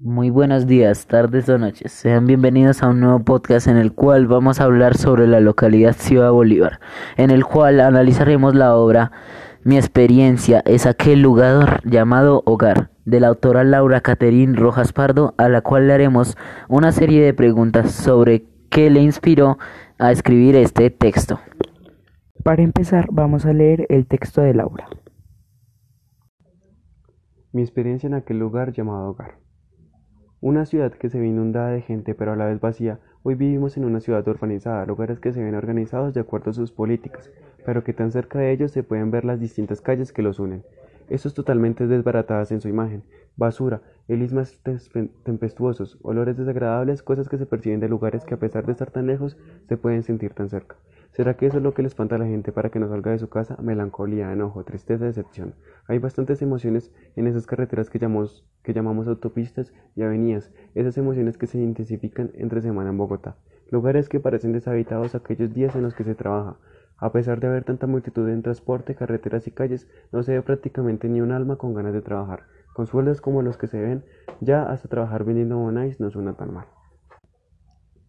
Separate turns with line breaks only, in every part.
Muy buenos días, tardes o noches. Sean bienvenidos a un nuevo podcast en el cual vamos a hablar sobre la localidad Ciudad Bolívar, en el cual analizaremos la obra Mi experiencia es aquel lugar llamado Hogar, de la autora Laura Caterín Rojas Pardo, a la cual le haremos una serie de preguntas sobre qué le inspiró a escribir este texto.
Para empezar, vamos a leer el texto de Laura.
Mi experiencia en aquel lugar llamado Hogar. Una ciudad que se ve inundada de gente pero a la vez vacía. Hoy vivimos en una ciudad urbanizada, lugares que se ven organizados de acuerdo a sus políticas, pero que tan cerca de ellos se pueden ver las distintas calles que los unen. Estos totalmente desbaratadas en su imagen. Basura, elismas tempestuosos, olores desagradables, cosas que se perciben de lugares que a pesar de estar tan lejos se pueden sentir tan cerca. ¿Será que eso es lo que le espanta a la gente para que no salga de su casa? Melancolía, enojo, tristeza, decepción. Hay bastantes emociones en esas carreteras que llamamos, que llamamos autopistas y avenidas, esas emociones que se intensifican entre semana en Bogotá. Lugares que parecen deshabitados aquellos días en los que se trabaja. A pesar de haber tanta multitud en transporte, carreteras y calles, no se ve prácticamente ni un alma con ganas de trabajar. Con sueldos como los que se ven, ya hasta trabajar vendiendo bonais no suena tan mal.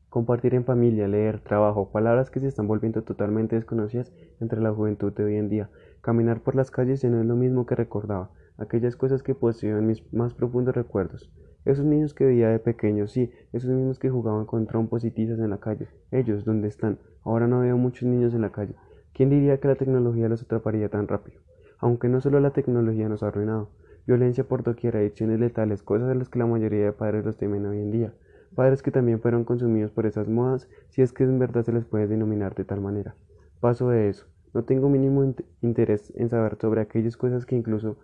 Compartir en familia, leer, trabajo, palabras que se están volviendo totalmente desconocidas entre la juventud de hoy en día. Caminar por las calles ya no es lo mismo que recordaba, aquellas cosas que poseían mis más profundos recuerdos. Esos niños que veía de pequeños, sí, esos mismos que jugaban con trompos y tizas en la calle. Ellos, ¿dónde están? Ahora no veo muchos niños en la calle. ¿Quién diría que la tecnología los atraparía tan rápido? Aunque no solo la tecnología nos ha arruinado. Violencia por doquier, adicciones letales, cosas de las que la mayoría de padres los temen hoy en día padres que también fueron consumidos por esas modas, si es que en verdad se les puede denominar de tal manera. Paso de eso. No tengo mínimo interés en saber sobre aquellas cosas que incluso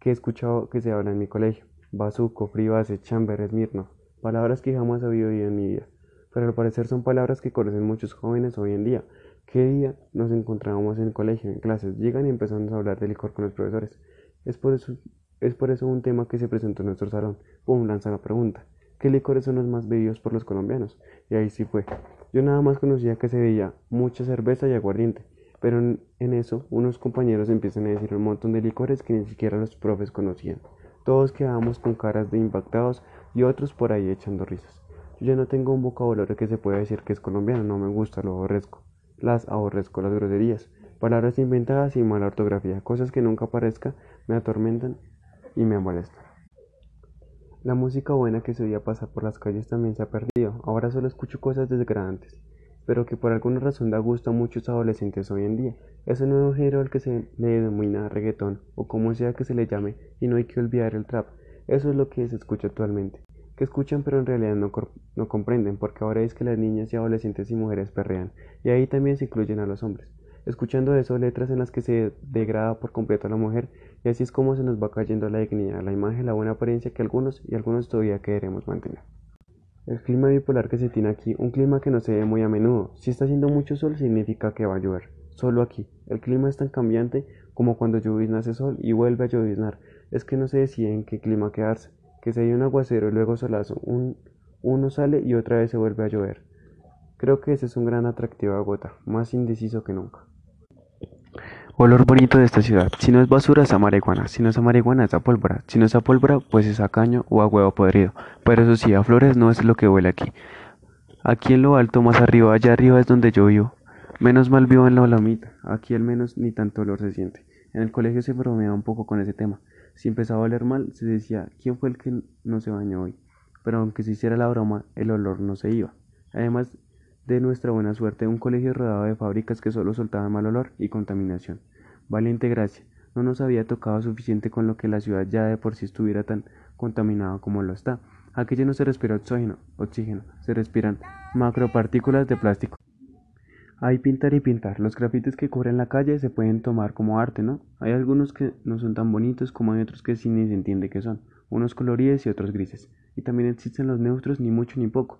que he escuchado que se hablan en mi colegio. Bazuco, Fribase, Chamber, Esmirno. Palabras que jamás había oído en mi vida. Pero al parecer son palabras que conocen muchos jóvenes hoy en día. ¿Qué día nos encontrábamos en el colegio, en clases? Llegan y empezamos a hablar de licor con los profesores. Es por eso, es por eso un tema que se presentó en nuestro salón. Pum, lanza la pregunta qué licores son los más bebidos por los colombianos. Y ahí sí fue. Yo nada más conocía que se veía mucha cerveza y aguardiente, pero en, eso unos compañeros empiezan a decir un montón de licores que ni siquiera los profes conocían. Todos quedábamos con caras de impactados y otros por ahí echando risas. Yo ya no tengo un vocabulario que se pueda decir que es colombiano, no me gusta, lo aborrezco. Las aborrezco, las groserías, palabras inventadas y mala ortografía, cosas que nunca aparezca, me atormentan y me molestan. La música buena que se oía pasar por las calles también se ha perdido, ahora solo escucho cosas desgradantes, pero que por alguna razón da gusto a muchos adolescentes hoy en día. Es un nuevo género al que se le denomina reggaetón, o como sea que se le llame, y no hay que olvidar el trap. Eso es lo que se escucha actualmente. Que escuchan pero en realidad no, no comprenden, porque ahora es que las niñas y adolescentes y mujeres perrean, y ahí también se incluyen a los hombres escuchando eso letras en las que se degrada por completo a la mujer y así es como se nos va cayendo la dignidad, la imagen, la buena apariencia que algunos y algunos todavía queremos mantener. El clima bipolar que se tiene aquí, un clima que no se ve muy a menudo. Si está haciendo mucho sol significa que va a llover. Solo aquí. El clima es tan cambiante como cuando llovizna hace sol y vuelve a lloviznar. Es que no se decide en qué clima quedarse. Que se hay un aguacero y luego solazo. Un, uno sale y otra vez se vuelve a llover. Creo que ese es un gran atractivo a Gota, más indeciso que nunca.
Olor bonito de esta ciudad. Si no es basura, es a marihuana. Si no es a marihuana, es pólvora. Si no es a pólvora, pues es a caño o a huevo podrido. Pero eso sí, a flores no es lo que huele aquí. Aquí en lo alto, más arriba, allá arriba es donde yo vivo. Menos mal vivo en la olamita. Aquí al menos ni tanto olor se siente. En el colegio se bromeaba un poco con ese tema. Si empezaba a oler mal, se decía, ¿quién fue el que no se bañó hoy? Pero aunque se hiciera la broma, el olor no se iba. Además, de nuestra buena suerte un colegio rodeado de fábricas que solo soltaban mal olor y contaminación. Valiente gracia, no nos había tocado suficiente con lo que la ciudad ya de por sí estuviera tan contaminada como lo está. Aquí ya no se respira oxígeno, oxígeno, se respiran macropartículas de plástico. Hay pintar y pintar. Los grafitis que cubren la calle se pueden tomar como arte, ¿no? Hay algunos que no son tan bonitos como hay otros que sí ni se entiende qué son. Unos coloridos y otros grises. Y también existen los neutros ni mucho ni poco.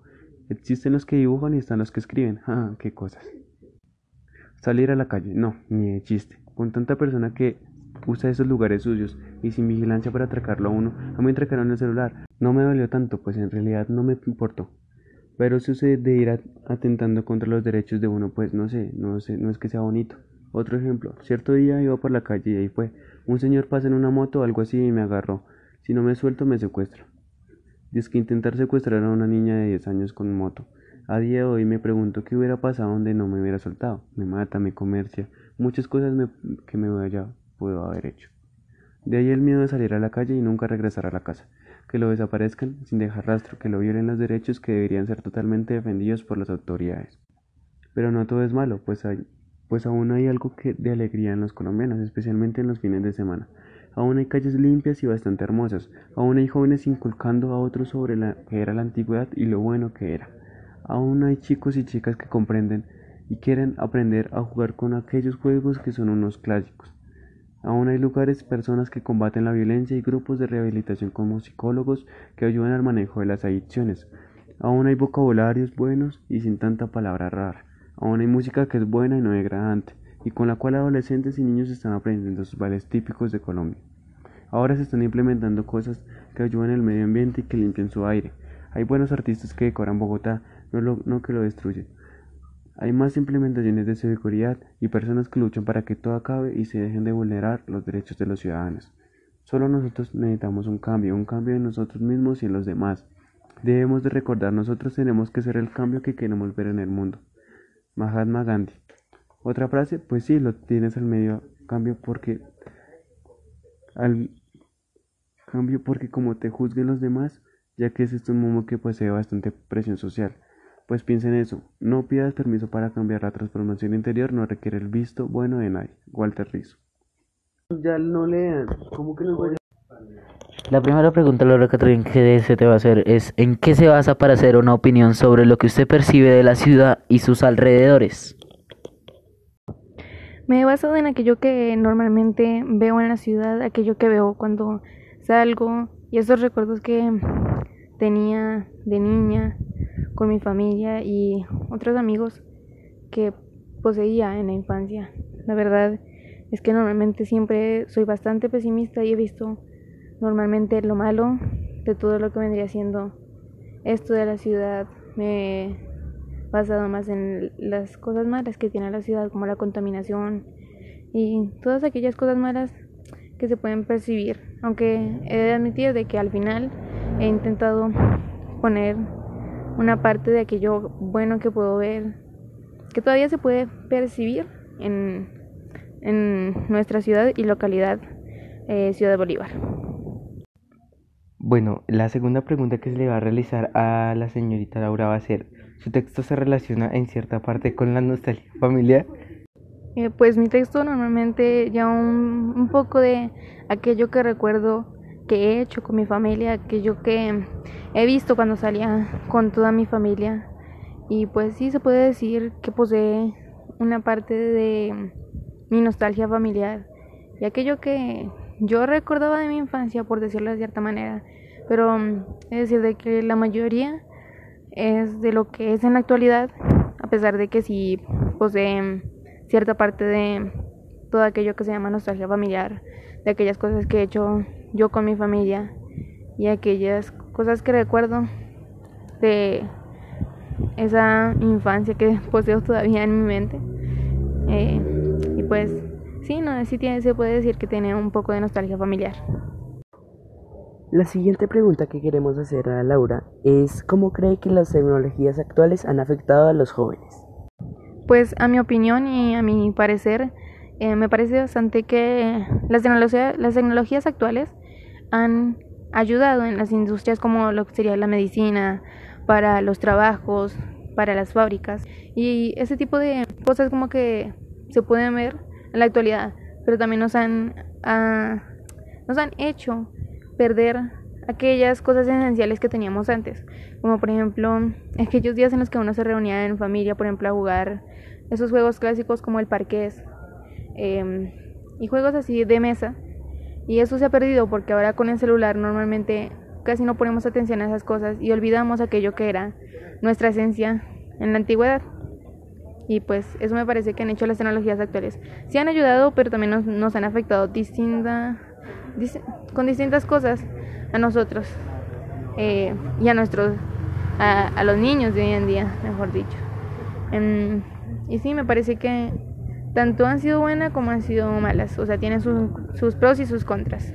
Existen los que dibujan y están los que escriben. Ah, qué cosas. Salir a la calle, no, ni de chiste. Con tanta persona que usa esos lugares sucios y sin vigilancia para atracarlo a uno, a mí atracaron el celular. No me dolió tanto, pues en realidad no me importó. Pero eso de ir atentando contra los derechos de uno, pues no sé, no sé, no es que sea bonito. Otro ejemplo, cierto día iba por la calle y ahí fue. Un señor pasa en una moto o algo así y me agarró. Si no me suelto me secuestro.
Que intentar secuestrar a una niña de 10 años con moto. A día de hoy me pregunto qué hubiera pasado donde no me hubiera soltado. Me mata, me comercia, muchas cosas que me vaya puedo haber hecho. De ahí el miedo de salir a la calle y nunca regresar a la casa. Que lo desaparezcan sin dejar rastro, que lo violen los derechos que deberían ser totalmente defendidos por las autoridades. Pero no todo es malo, pues, hay, pues aún hay algo que, de alegría en los colombianos, especialmente en los fines de semana. Aún hay calles limpias y bastante hermosas. Aún hay jóvenes inculcando a otros sobre la que era la antigüedad y lo bueno que era. Aún hay chicos y chicas que comprenden y quieren aprender a jugar con aquellos juegos que son unos clásicos. Aún hay lugares, personas que combaten la violencia y grupos de rehabilitación como psicólogos que ayudan al manejo de las adicciones. Aún hay vocabularios buenos y sin tanta palabra rara. Aún hay música que es buena y no degradante y con la cual adolescentes y niños están aprendiendo sus bailes típicos de Colombia. Ahora se están implementando cosas que ayudan al medio ambiente y que limpian su aire. Hay buenos artistas que decoran Bogotá, no, no que lo destruyen. Hay más implementaciones de seguridad y personas que luchan para que todo acabe y se dejen de vulnerar los derechos de los ciudadanos. Solo nosotros necesitamos un cambio, un cambio en nosotros mismos y en los demás. Debemos de recordar, nosotros tenemos que ser el cambio que queremos ver en el mundo. Mahatma Gandhi. Otra frase, pues sí, lo tienes al medio cambio porque al cambio porque como te juzguen los demás, ya que es un mundo que posee bastante presión social. Pues piensa en eso, no pidas permiso para cambiar la transformación interior, no requiere el visto bueno de nadie. Walter Rizzo.
Ya no lean, ¿cómo que no voy
La primera pregunta, Laura Catrín, que se te va a hacer es ¿en qué se basa para hacer una opinión sobre lo que usted percibe de la ciudad y sus alrededores?
Me he basado en aquello que normalmente veo en la ciudad, aquello que veo cuando salgo y esos recuerdos que tenía de niña con mi familia y otros amigos que poseía en la infancia. La verdad es que normalmente siempre soy bastante pesimista y he visto normalmente lo malo de todo lo que vendría siendo esto de la ciudad. Me basado más en las cosas malas que tiene la ciudad, como la contaminación y todas aquellas cosas malas que se pueden percibir. Aunque he de admitir de que al final he intentado poner una parte de aquello bueno que puedo ver, que todavía se puede percibir en, en nuestra ciudad y localidad, eh, Ciudad Bolívar.
Bueno, la segunda pregunta que se le va a realizar a la señorita Laura va a ser, ¿su texto se relaciona en cierta parte con la nostalgia familiar?
Eh, pues mi texto normalmente ya un, un poco de aquello que recuerdo que he hecho con mi familia, aquello que he visto cuando salía con toda mi familia. Y pues sí se puede decir que posee una parte de mi nostalgia familiar y aquello que yo recordaba de mi infancia, por decirlo de cierta manera, pero mm, es decir, de que la mayoría es de lo que es en la actualidad, a pesar de que sí posee cierta parte de todo aquello que se llama nostalgia familiar, de aquellas cosas que he hecho yo con mi familia y aquellas cosas que recuerdo de esa infancia que poseo todavía en mi mente. Eh, y pues Sí, no, sí tiene, se puede decir que tiene un poco de nostalgia familiar.
La siguiente pregunta que queremos hacer a Laura es ¿cómo cree que las tecnologías actuales han afectado a los jóvenes?
Pues a mi opinión y a mi parecer, eh, me parece bastante que las tecnologías, las tecnologías actuales han ayudado en las industrias como lo que sería la medicina, para los trabajos, para las fábricas y ese tipo de cosas como que se pueden ver en la actualidad, pero también nos han, ah, nos han hecho perder aquellas cosas esenciales que teníamos antes, como por ejemplo aquellos días en los que uno se reunía en familia, por ejemplo, a jugar esos juegos clásicos como el parqués em, y juegos así de mesa. Y eso se ha perdido porque ahora con el celular normalmente casi no ponemos atención a esas cosas y olvidamos aquello que era nuestra esencia en la antigüedad. Y pues eso me parece que han hecho las tecnologías actuales. Sí han ayudado, pero también nos, nos han afectado distinta, con distintas cosas a nosotros eh, y a nuestros, a, a, los niños de hoy en día, mejor dicho. Um, y sí, me parece que tanto han sido buenas como han sido malas. O sea, tienen sus, sus pros y sus contras.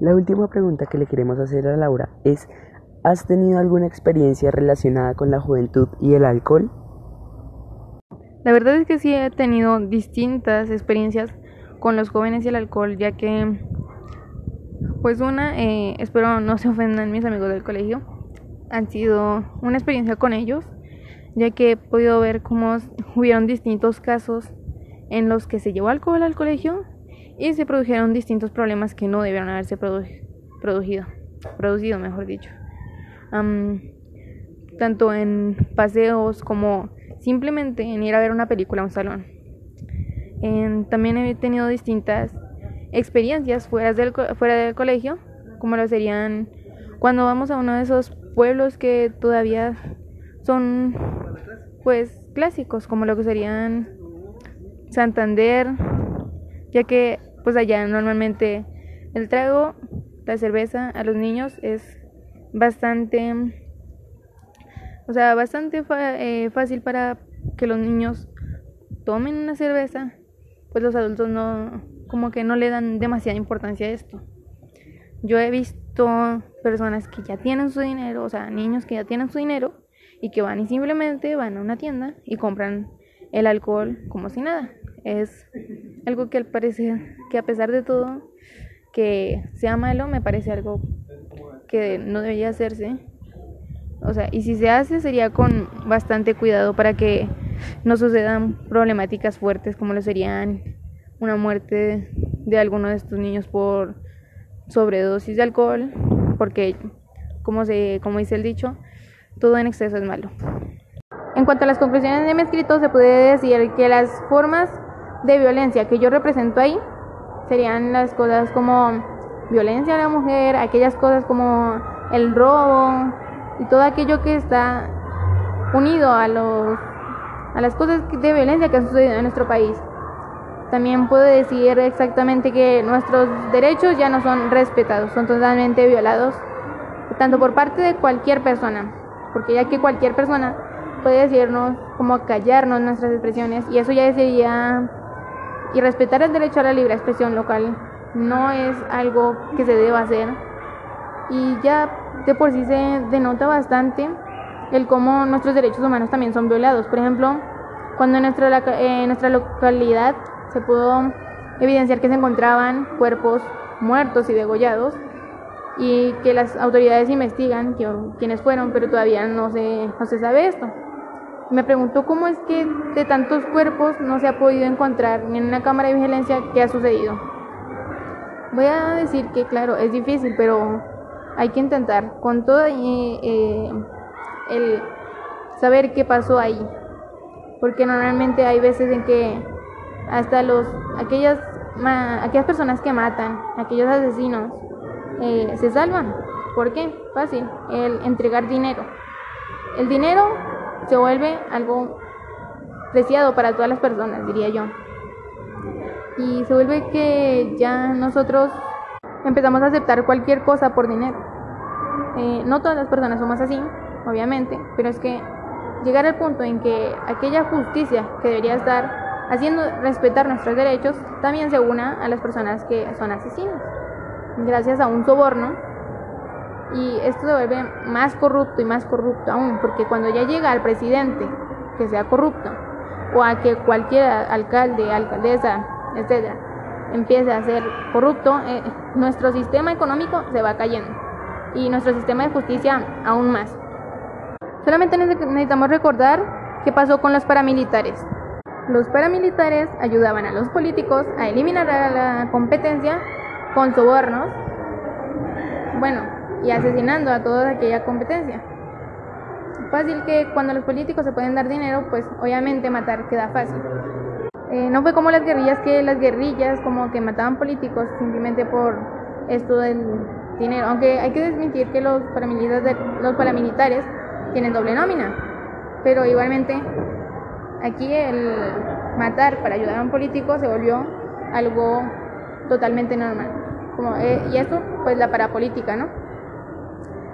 La última pregunta que le queremos hacer a Laura es, ¿has tenido alguna experiencia relacionada con la juventud y el alcohol?
La verdad es que sí he tenido distintas experiencias con los jóvenes y el alcohol, ya que, pues una, eh, espero no se ofendan mis amigos del colegio, han sido una experiencia con ellos, ya que he podido ver cómo hubieron distintos casos en los que se llevó alcohol al colegio y se produjeron distintos problemas que no debieron haberse producido, producido, mejor dicho. tanto en paseos como simplemente en ir a ver una película a un salón. También he tenido distintas experiencias fuera del, fuera del colegio, como lo serían cuando vamos a uno de esos pueblos que todavía son pues clásicos, como lo que serían Santander, ya que pues allá normalmente el trago, la cerveza a los niños es bastante, o sea, bastante eh, fácil para que los niños tomen una cerveza, pues los adultos no, como que no le dan demasiada importancia a esto. Yo he visto personas que ya tienen su dinero, o sea, niños que ya tienen su dinero y que van y simplemente van a una tienda y compran el alcohol como si nada es algo que al parecer, que a pesar de todo, que sea malo, me parece algo que no debería hacerse. O sea, y si se hace sería con bastante cuidado para que no sucedan problemáticas fuertes como lo serían una muerte de alguno de estos niños por sobredosis de alcohol, porque como se como dice el dicho, todo en exceso es malo. En cuanto a las conclusiones de mi escrito, se puede decir que las formas de violencia que yo represento ahí serían las cosas como violencia a la mujer, aquellas cosas como el robo y todo aquello que está unido a los a las cosas de violencia que han sucedido en nuestro país. También puedo decir exactamente que nuestros derechos ya no son respetados, son totalmente violados, tanto por parte de cualquier persona, porque ya que cualquier persona puede decirnos como callarnos nuestras expresiones y eso ya sería y respetar el derecho a la libre expresión local no es algo que se deba hacer y ya de por sí se denota bastante el cómo nuestros derechos humanos también son violados. Por ejemplo, cuando en nuestra, en nuestra localidad se pudo evidenciar que se encontraban cuerpos muertos y degollados y que las autoridades investigan quiénes fueron, pero todavía no se, no se sabe esto. Me pregunto cómo es que de tantos cuerpos no se ha podido encontrar ni en una cámara de vigilancia qué ha sucedido. Voy a decir que claro, es difícil, pero hay que intentar con todo eh, eh, el saber qué pasó ahí. Porque normalmente hay veces en que hasta los aquellas aquellas personas que matan, aquellos asesinos, eh, se salvan. ¿Por qué? Fácil, el entregar dinero. El dinero se vuelve algo preciado para todas las personas, diría yo. Y se vuelve que ya nosotros empezamos a aceptar cualquier cosa por dinero. Eh, no todas las personas somos así, obviamente, pero es que llegar al punto en que aquella justicia que debería estar haciendo respetar nuestros derechos también se una a las personas que son asesinos, gracias a un soborno y esto se vuelve más corrupto y más corrupto aún, porque cuando ya llega al presidente que sea corrupto, o a que cualquier alcalde, alcaldesa, etcétera, empiece a ser corrupto, eh, nuestro sistema económico se va cayendo y nuestro sistema de justicia aún más. Solamente necesitamos recordar qué pasó con los paramilitares. Los paramilitares ayudaban a los políticos a eliminar la competencia con sobornos. Bueno, y asesinando a toda aquella competencia. Fácil que cuando los políticos se pueden dar dinero, pues obviamente matar queda fácil. Eh, no fue como las guerrillas que las guerrillas como que mataban políticos simplemente por esto del dinero, aunque hay que desmentir que los paramilitares, los paramilitares tienen doble nómina, pero igualmente aquí el matar para ayudar a un político se volvió algo totalmente normal. Como, eh, y esto pues la parapolítica, ¿no?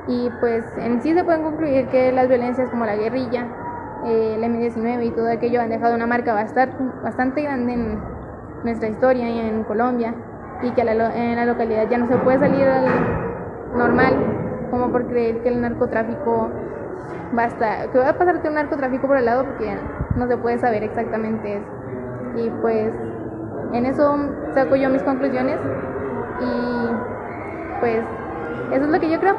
Y pues en sí se pueden concluir que las violencias como la guerrilla, eh, el M-19 y todo aquello han dejado una marca bastante, bastante grande en nuestra historia y en Colombia. y que en la localidad ya no se puede salir al normal, como por creer que el narcotráfico va a estar, que va a pasarte un narcotráfico por el lado porque no se puede saber exactamente eso. Y pues en eso saco yo mis conclusiones y pues eso es lo que yo creo.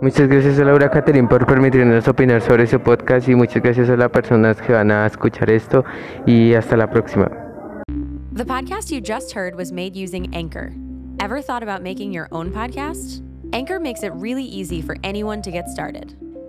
Muchas gracias a Laura Caterín por permitirnos opinar sobre su podcast y muchas gracias a las personas que van a escuchar esto y hasta la próxima.
The podcast you just heard was made using Anchor. Ever thought about making your own podcast? Anchor makes it really easy for anyone to get started.